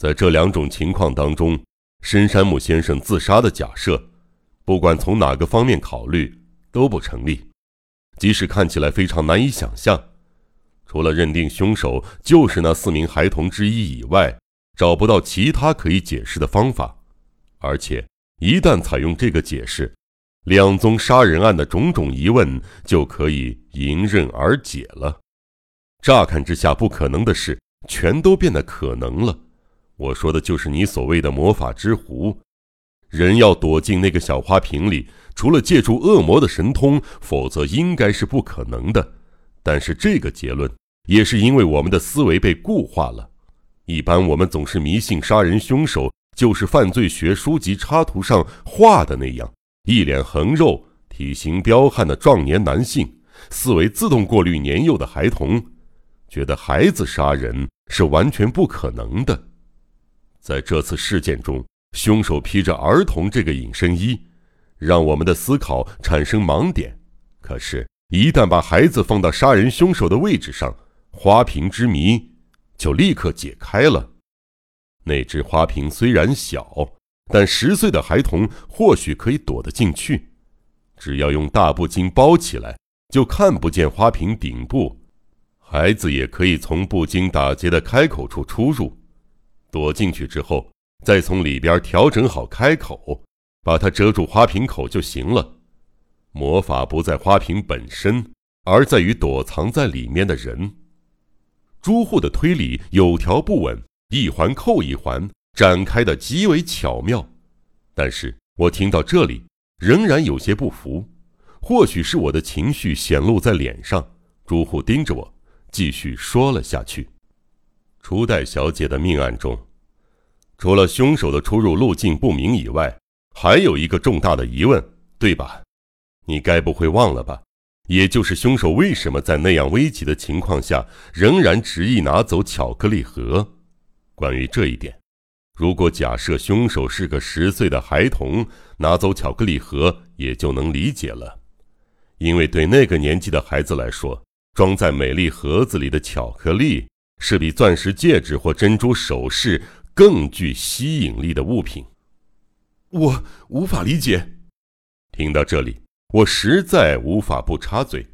在这两种情况当中，深山木先生自杀的假设，不管从哪个方面考虑都不成立。即使看起来非常难以想象，除了认定凶手就是那四名孩童之一以外，找不到其他可以解释的方法。而且，一旦采用这个解释，两宗杀人案的种种疑问就可以迎刃而解了。乍看之下不可能的事，全都变得可能了。我说的就是你所谓的魔法之壶，人要躲进那个小花瓶里，除了借助恶魔的神通，否则应该是不可能的。但是这个结论也是因为我们的思维被固化了。一般我们总是迷信杀人凶手就是犯罪学书籍插图上画的那样，一脸横肉、体型彪悍的壮年男性，思维自动过滤年幼的孩童，觉得孩子杀人是完全不可能的。在这次事件中，凶手披着儿童这个隐身衣，让我们的思考产生盲点。可是，一旦把孩子放到杀人凶手的位置上，花瓶之谜就立刻解开了。那只花瓶虽然小，但十岁的孩童或许可以躲得进去。只要用大布巾包起来，就看不见花瓶顶部。孩子也可以从布巾打结的开口处出入。躲进去之后，再从里边调整好开口，把它遮住花瓶口就行了。魔法不在花瓶本身，而在于躲藏在里面的人。朱户的推理有条不紊，一环扣一环，展开的极为巧妙。但是我听到这里，仍然有些不服。或许是我的情绪显露在脸上，朱户盯着我，继续说了下去。初代小姐的命案中，除了凶手的出入路径不明以外，还有一个重大的疑问，对吧？你该不会忘了吧？也就是凶手为什么在那样危急的情况下，仍然执意拿走巧克力盒？关于这一点，如果假设凶手是个十岁的孩童，拿走巧克力盒也就能理解了，因为对那个年纪的孩子来说，装在美丽盒子里的巧克力。是比钻石戒指或珍珠首饰更具吸引力的物品。我无法理解。听到这里，我实在无法不插嘴。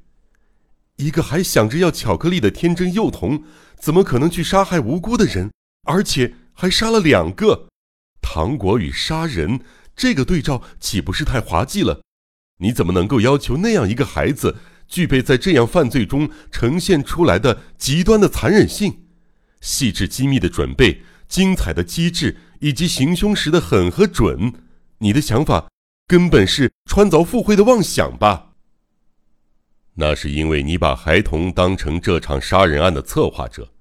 一个还想着要巧克力的天真幼童，怎么可能去杀害无辜的人，而且还杀了两个？糖果与杀人这个对照岂不是太滑稽了？你怎么能够要求那样一个孩子？具备在这样犯罪中呈现出来的极端的残忍性、细致机密的准备、精彩的机智以及行凶时的狠和准，你的想法根本是穿凿附会的妄想吧？那是因为你把孩童当成这场杀人案的策划者，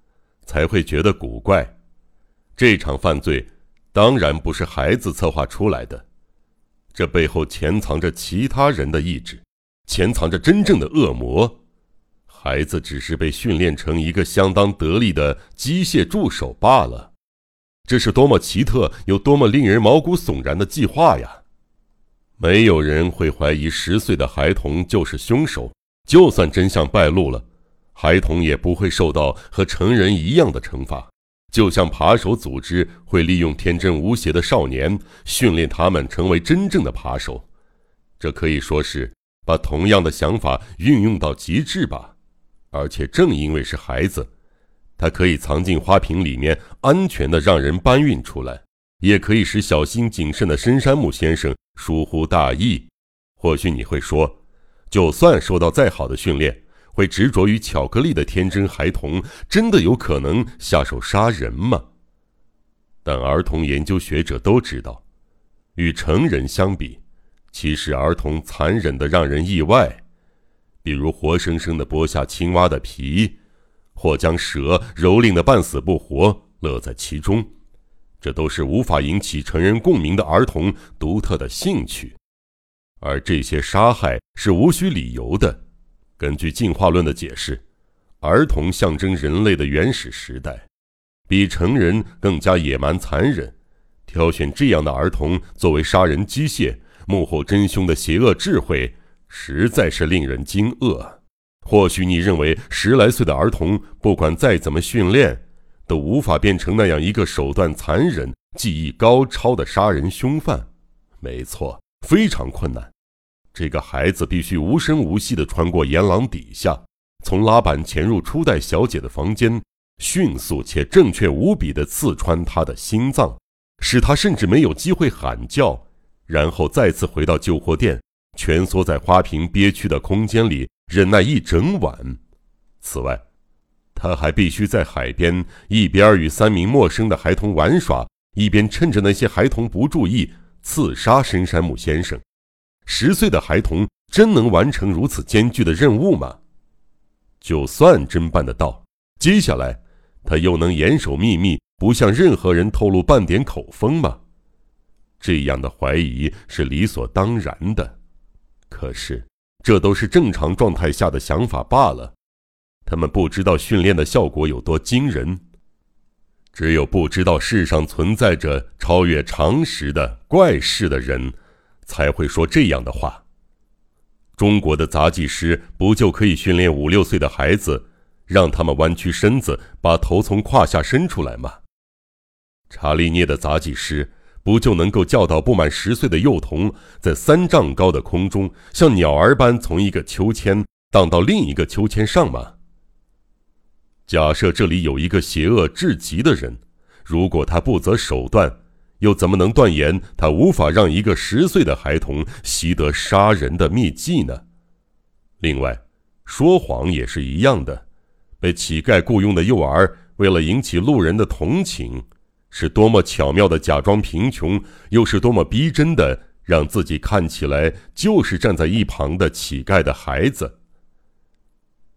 才会觉得古怪。这场犯罪当然不是孩子策划出来的，这背后潜藏着其他人的意志。潜藏着真正的恶魔，孩子只是被训练成一个相当得力的机械助手罢了。这是多么奇特又多么令人毛骨悚然的计划呀！没有人会怀疑十岁的孩童就是凶手。就算真相败露了，孩童也不会受到和成人一样的惩罚。就像扒手组织会利用天真无邪的少年，训练他们成为真正的扒手，这可以说是。把同样的想法运用到极致吧，而且正因为是孩子，他可以藏进花瓶里面，安全的让人搬运出来，也可以使小心谨慎的深山木先生疏忽大意。或许你会说，就算受到再好的训练，会执着于巧克力的天真孩童，真的有可能下手杀人吗？但儿童研究学者都知道，与成人相比。其实儿童残忍的让人意外，比如活生生的剥下青蛙的皮，或将蛇蹂躏的半死不活，乐在其中，这都是无法引起成人共鸣的儿童独特的兴趣。而这些杀害是无需理由的。根据进化论的解释，儿童象征人类的原始时代，比成人更加野蛮残忍。挑选这样的儿童作为杀人机械。幕后真凶的邪恶智慧实在是令人惊愕。或许你认为十来岁的儿童不管再怎么训练，都无法变成那样一个手段残忍、技艺高超的杀人凶犯。没错，非常困难。这个孩子必须无声无息地穿过岩廊底下，从拉板潜入初代小姐的房间，迅速且正确无比地刺穿她的心脏，使她甚至没有机会喊叫，然后再次回到旧货店，蜷缩在花瓶憋屈的空间里忍耐一整晚。此外，他还必须在海边一边与三名陌生的孩童玩耍，一边趁着那些孩童不注意刺杀深山木先生。十岁的孩童真能完成如此艰巨的任务吗？就算真办得到，接下来他又能严守秘密，不向任何人透露半点口风吗？这样的怀疑是理所当然的。可是，这都是正常状态下的想法罢了。他们不知道训练的效果有多惊人，只有不知道世上存在着超越常识的怪事的人，才会说这样的话。中国的杂技师不就可以训练五六岁的孩子，让他们弯曲身子，把头从胯下伸出来吗？查理涅的杂技师不就能够教导不满十岁的幼童，在三丈高的空中像鸟儿般从一个秋千荡到另一个秋千上吗？假设这里有一个邪恶至极的人，如果他不择手段，又怎么能断言他无法让一个十岁的孩童习得杀人的秘技呢？另外，说谎也是一样的。被乞丐雇佣的幼儿，为了引起路人的同情，是多么巧妙的假装贫穷，又是多么逼真的让自己看起来就是站在一旁的乞丐的孩子。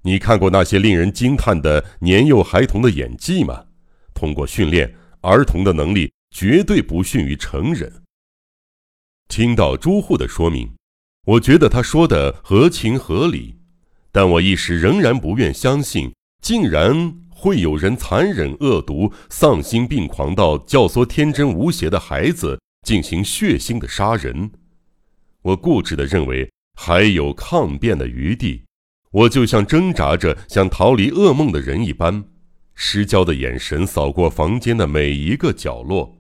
你看过那些令人惊叹的年幼孩童的演技吗？通过训练，儿童的能力绝对不逊于成人。听到朱户的说明，我觉得他说的合情合理，但我一时仍然不愿相信，竟然会有人残忍恶毒、丧心病狂到教唆天真无邪的孩子进行血腥的杀人。我固执地认为还有抗辩的余地。我就像挣扎着想逃离噩梦的人一般，失焦的眼神扫过房间的每一个角落。